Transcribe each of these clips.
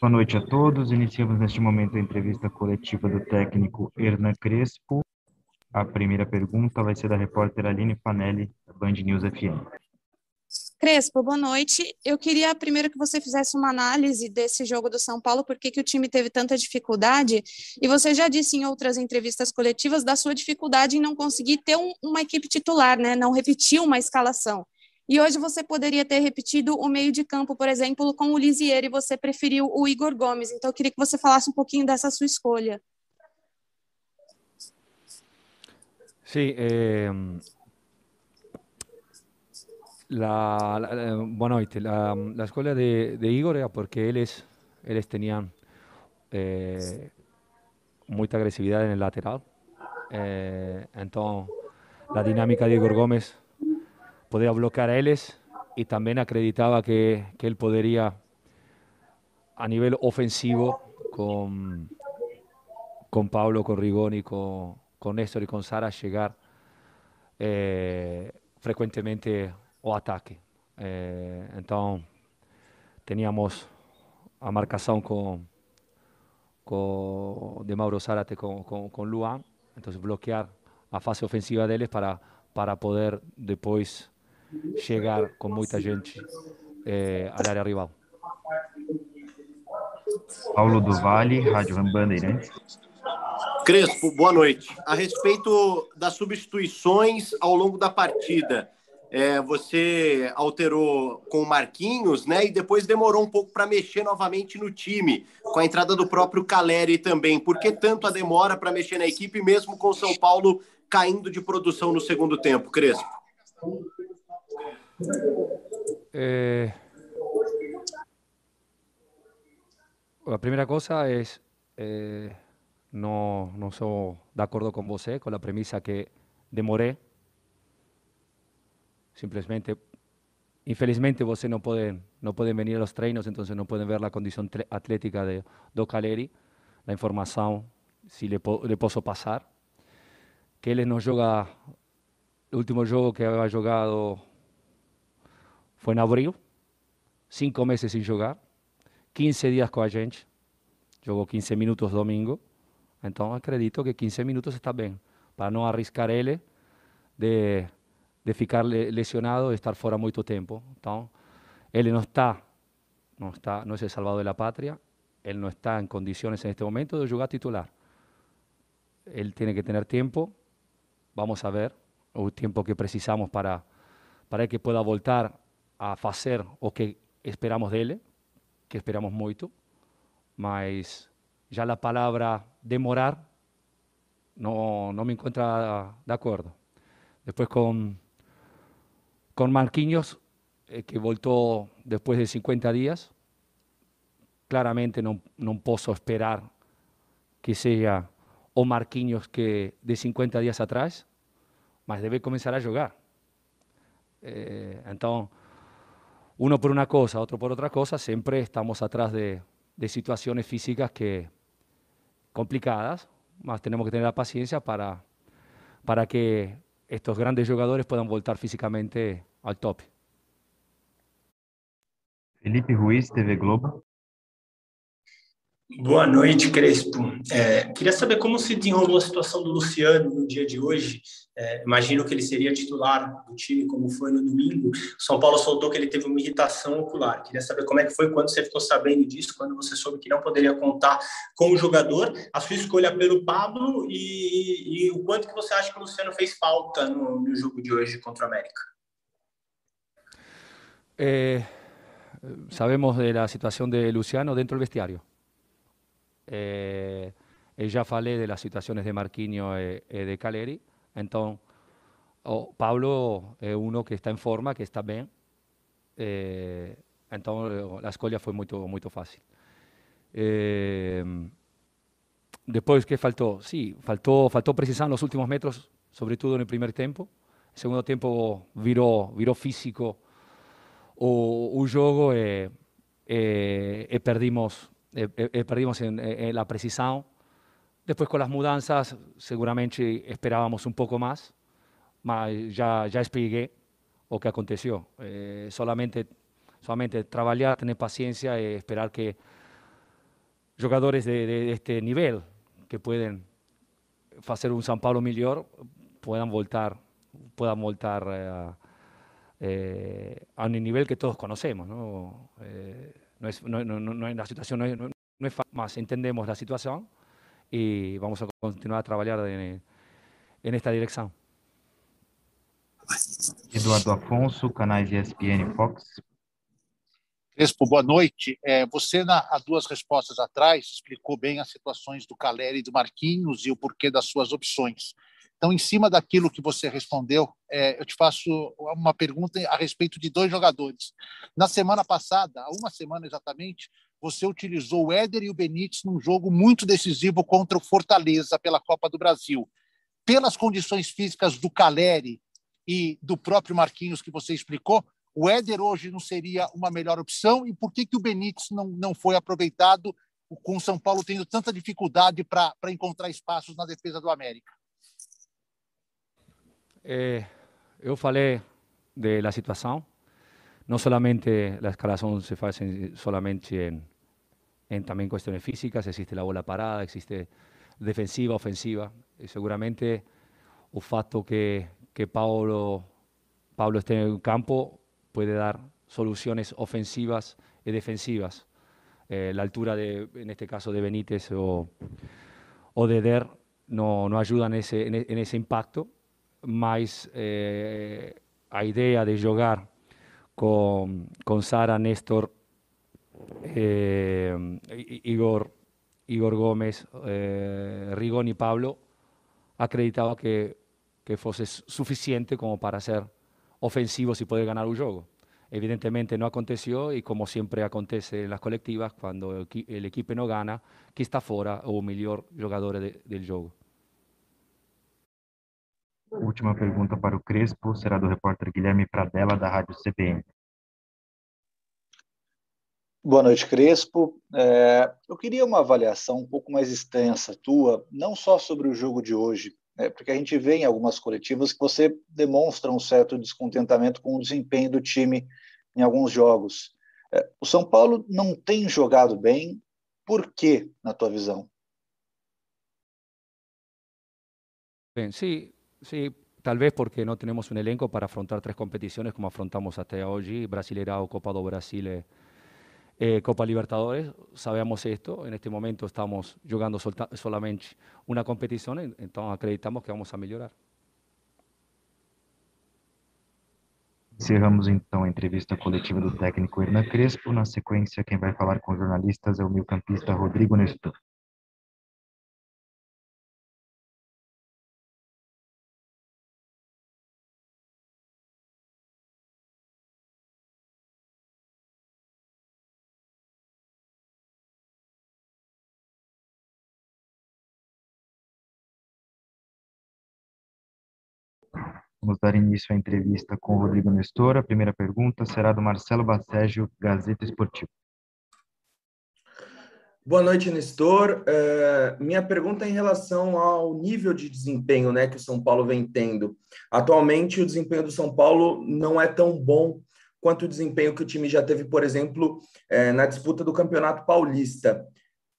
Boa noite a todos. Iniciamos neste momento a entrevista coletiva do técnico Hernan Crespo. A primeira pergunta vai ser da repórter Aline Fanelli, da Band News FM. Crespo, boa noite. Eu queria primeiro que você fizesse uma análise desse jogo do São Paulo, por que, que o time teve tanta dificuldade, e você já disse em outras entrevistas coletivas da sua dificuldade em não conseguir ter um, uma equipe titular, né? não repetir uma escalação. E hoje você poderia ter repetido o meio de campo, por exemplo, com o Lisier, e você preferiu o Igor Gomes. Então eu queria que você falasse um pouquinho dessa sua escolha. Sim, eh, La, la, eh, buenas noches. La, la, escuela de, de, Igor era porque ellos, ellos tenían eh, mucha agresividad en el lateral. Eh, entonces, la dinámica de Igor Gómez podía bloquear a ellos y también acreditaba que, que él podría, a nivel ofensivo, con, con Pablo, con Rigoni, con, con Néstor y con Sara, llegar eh, frecuentemente o ataque. É, então, teníamos a marcação com, com de Mauro Zárate com, com, com Luan, então bloquear a fase ofensiva deles para, para poder depois chegar com muita gente é, à área rival. Paulo do Vale, Rádio Bandeirantes. Crespo, boa noite. A respeito das substituições ao longo da partida, é, você alterou com o Marquinhos, né? E depois demorou um pouco para mexer novamente no time, com a entrada do próprio Caleri também. Por que tanto a demora para mexer na equipe, mesmo com o São Paulo caindo de produção no segundo tempo, Crespo? É... A primeira coisa é, é não, não sou de acordo com você, com a premissa que demorei Simplemente, infelizmente, você não podem não podem venir aos treinos, então não podem ver a condição atlética de, do Caleri, a informação, se lhe, lhe posso passar, que ele não joga, o último jogo que havia jogado foi em abril, cinco meses sem jogar, 15 dias com a gente, jogou 15 minutos domingo, então acredito que 15 minutos está bem, para não arriscar ele de de ficar lesionado e estar fora muito tempo. Então, ele não está, não está, não é o salvador da pátria, ele não está em condições neste momento de jogar titular. Ele tem que ter tempo, vamos a ver o tempo que precisamos para para que pueda voltar a fazer o que esperamos dele, que esperamos muito, mas já a palavra demorar não, não me encontra de acordo. Depois com con Marquinhos, eh, que voltó después de 50 días. Claramente no, no posso esperar que sea o Marquinhos que de 50 días atrás, mas debe comenzar a jugar. Eh, entonces, uno por una cosa, otro por otra cosa, siempre estamos atrás de, situaciones físicas que complicadas, más tenemos que tener la paciencia para, para que estos grandes jogadores puedan voltar físicamente al tope. Felipe Ruiz, TV Globo. Boa noite, Crespo. É, queria saber como se desenrolou a situação do Luciano no dia de hoje. É, imagino que ele seria titular do time, como foi no domingo. São Paulo soltou que ele teve uma irritação ocular. Queria saber como é que foi quando você ficou sabendo disso, quando você soube que não poderia contar com o jogador, a sua escolha pelo Pablo e, e o quanto que você acha que o Luciano fez falta no, no jogo de hoje contra o América. É, sabemos da situação de Luciano dentro do vestiário. Eh, falé de las situaciones de Marquinhos y de Caleri. Entonces, oh, Pablo es uno que está en forma, que está bien. Eh, entonces, la escolha fue muy, muy fácil. Eh, después, ¿qué faltó? Sí, faltó, faltó precisar en los últimos metros, sobre todo en el primer tiempo. El segundo tiempo viró, viró físico o, un juego y, perdimos perdimos en, en, la precisión. Después con las mudanzas seguramente esperábamos un poco más, ya, ya expliqué lo que aconteció. Eh, solamente, Solamente trabalhar, ter paciência e esperar que jogadores de, de, de este nível que podem fazer um São Paulo melhor puedan voltar, puedan voltar eh, eh, a un nivel que todos conocemos. ¿no? No es, no, no, no, la situación no es, no, es más, entendemos la situación y vamos a continuar a trabalhar en, en esta direção. Eduardo Afonso, canais ESPN Fox. Crespo, boa noite. É, você, na, há duas respostas atrás, explicou bem as situações do Caleri e do Marquinhos e o porquê das suas opções. Então, em cima daquilo que você respondeu, é, eu te faço uma pergunta a respeito de dois jogadores. Na semana passada, há uma semana exatamente, você utilizou o Éder e o Benítez num jogo muito decisivo contra o Fortaleza pela Copa do Brasil. Pelas condições físicas do Caleri e do próprio Marquinhos que você explicou, o Éder hoje não seria uma melhor opção? E por que, que o Benítez não, não foi aproveitado com o São Paulo tendo tanta dificuldade para encontrar espaços na defesa do América? Eh, eu falei da situação, não somente a escalação se faz em, em também questões físicas, existe a bola parada, existe defensiva, ofensiva, seguramente o fato que, que Paulo, Paulo esteja em campo pode dar soluções ofensivas e defensivas. Eh, la altura, en este caso, de Benítez o, de Der no, no en en, en ese impacto mas eh, a ideia de jogar com, com Sara, Néstor, eh, Igor, Igor Gomes, eh, Rigón e Pablo, acreditava que, que fosse suficiente como para ser ofensivos e poder ganhar o jogo. Evidentemente não aconteceu e como sempre acontece nas colectivas, quando o equipe não ganha, que está fora o melhor jogador do jogo. Última pergunta para o Crespo será do repórter Guilherme Pradella, da Rádio CBN. Boa noite, Crespo. É, eu queria uma avaliação um pouco mais extensa tua, não só sobre o jogo de hoje, né, porque a gente vê em algumas coletivas que você demonstra um certo descontentamento com o desempenho do time em alguns jogos. É, o São Paulo não tem jogado bem, por quê, na tua visão? Bem, sim, Sí, tal vez porque no tenemos un elenco para afrontar tres competiciones como afrontamos hasta hoy, Brasileirao, Copa do Brasil, eh, eh, Copa Libertadores. Sabemos esto, en este momento estamos jugando solamente una competición, entonces acreditamos que vamos a mejorar. Encerramos então a entrevista coletiva do técnico Hernan Crespo. Na sequência, quem vai falar com os jornalistas é o meio-campista Rodrigo Nestor. Vamos dar início à entrevista com o Rodrigo Nestor. A primeira pergunta será do Marcelo Basségio, Gazeta Esportiva. Boa noite, Nestor. Uh, minha pergunta é em relação ao nível de desempenho né, que o São Paulo vem tendo. Atualmente, o desempenho do São Paulo não é tão bom quanto o desempenho que o time já teve, por exemplo, uh, na disputa do Campeonato Paulista.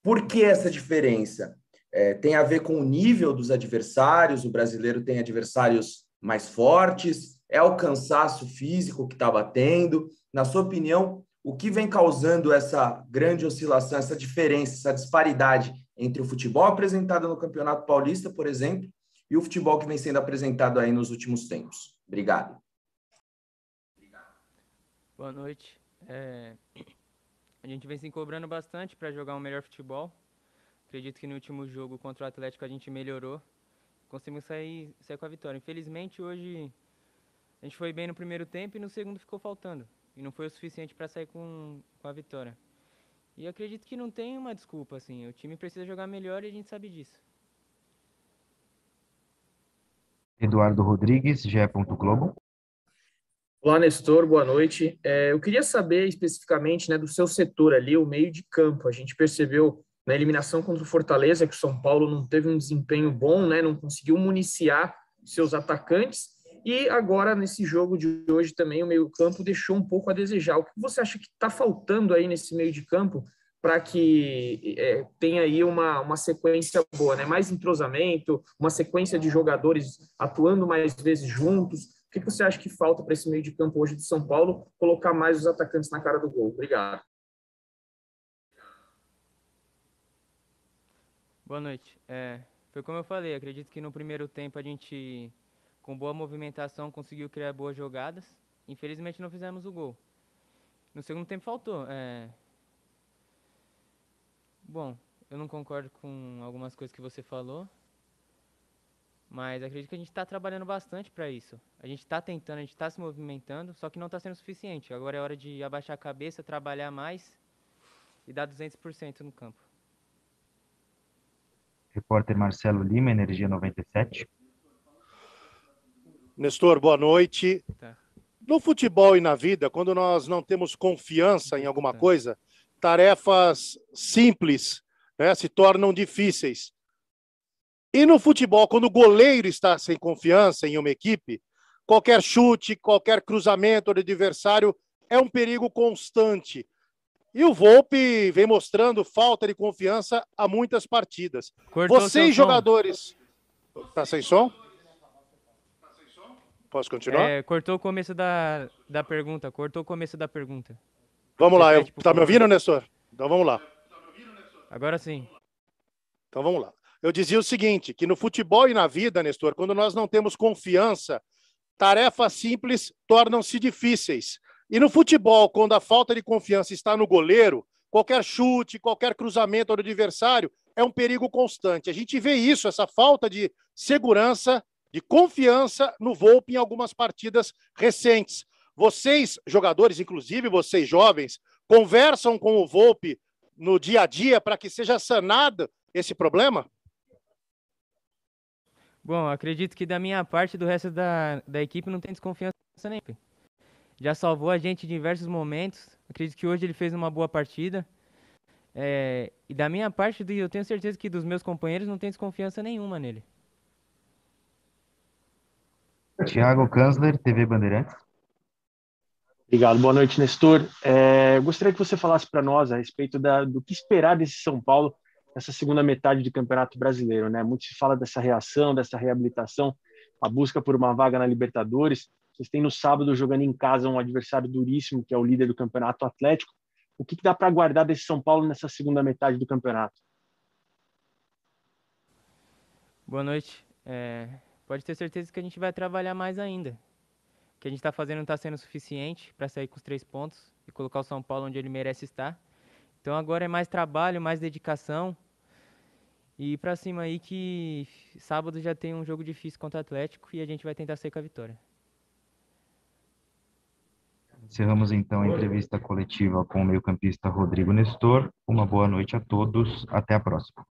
Por que essa diferença? Uh, tem a ver com o nível dos adversários, o brasileiro tem adversários mais fortes? É o cansaço físico que está batendo? Na sua opinião, o que vem causando essa grande oscilação, essa diferença, essa disparidade entre o futebol apresentado no Campeonato Paulista, por exemplo, e o futebol que vem sendo apresentado aí nos últimos tempos? Obrigado. Boa noite. É... A gente vem se cobrando bastante para jogar um melhor futebol. Acredito que no último jogo contra o Atlético a gente melhorou conseguimos sair, sair com a vitória. Infelizmente, hoje a gente foi bem no primeiro tempo e no segundo ficou faltando. E não foi o suficiente para sair com, com a vitória. E acredito que não tem uma desculpa, assim. O time precisa jogar melhor e a gente sabe disso. Eduardo Rodrigues, GE. Globo. Olá, Nestor, boa noite. É, eu queria saber especificamente né, do seu setor ali, o meio de campo. A gente percebeu na eliminação contra o Fortaleza, que o São Paulo não teve um desempenho bom, né, não conseguiu municiar seus atacantes, E agora, nesse jogo de hoje também, o meio-campo deixou um pouco a desejar. O que você acha que está faltando aí nesse meio de campo para que é, tenha aí uma, uma sequência boa, né? Mais entrosamento, uma sequência de jogadores atuando mais vezes juntos. O que você acha que falta para esse meio de campo hoje de São Paulo colocar mais os atacantes na cara do gol? Obrigado. Boa noite. É, foi como eu falei, acredito que no primeiro tempo a gente com boa movimentação, conseguiu criar boas jogadas. Infelizmente não fizemos o gol. No segundo tempo faltou. É... Bom, eu não concordo com algumas coisas que você falou, mas acredito que a gente está trabalhando bastante para isso. A gente está tentando, a gente está se movimentando, só que não está sendo suficiente. Agora é hora de abaixar a cabeça, trabalhar mais e dar 200% no campo. Repórter Marcelo Lima, Energia 97. Nestor, boa noite. Tá. No futebol e na vida, quando nós não temos confiança em alguma tá. coisa, tarefas simples né, se tornam difíceis. E no futebol, quando o goleiro está sem confiança em uma equipe, qualquer chute, qualquer cruzamento do adversário é um perigo constante. E o Volpe vem mostrando falta de confiança a muitas partidas. Cortou Vocês, jogadores. Som. Tá sem som? Posso continuar? É, cortou o começo da, da pergunta. Cortou o começo da pergunta. Vamos lá. Eu, tá me ouvindo, Nestor? Então vamos lá. Agora sim. Então vamos lá. Eu dizia o seguinte, que no futebol e na vida, Nestor, quando nós não temos confiança, tarefas simples tornam-se difíceis. E no futebol, quando a falta de confiança está no goleiro, qualquer chute, qualquer cruzamento do adversário é um perigo constante. A gente vê isso, essa falta de segurança de confiança no Volpe em algumas partidas recentes. Vocês, jogadores, inclusive vocês jovens, conversam com o Volpe no dia a dia para que seja sanado esse problema? Bom, acredito que da minha parte, do resto da, da equipe, não tem desconfiança nenhuma. Já salvou a gente em diversos momentos. Acredito que hoje ele fez uma boa partida. É, e da minha parte, eu tenho certeza que dos meus companheiros não tem desconfiança nenhuma nele. Tiago Kanzler, TV Bandeirantes. Obrigado, boa noite, Nestor. É, gostaria que você falasse para nós a respeito da, do que esperar desse São Paulo nessa segunda metade do Campeonato Brasileiro. Né? Muito se fala dessa reação, dessa reabilitação, a busca por uma vaga na Libertadores. Vocês têm no sábado jogando em casa um adversário duríssimo, que é o líder do Campeonato Atlético. O que, que dá para aguardar desse São Paulo nessa segunda metade do campeonato? Boa noite. É, pode ter certeza que a gente vai trabalhar mais ainda. O que a gente está fazendo não está sendo suficiente para sair com os três pontos e colocar o São Paulo onde ele merece estar. Então agora é mais trabalho, mais dedicação. E para cima aí que sábado já tem um jogo difícil contra o Atlético e a gente vai tentar sair com a vitória. Encerramos então a entrevista coletiva com o meio-campista Rodrigo Nestor. Uma boa noite a todos. Até a próxima.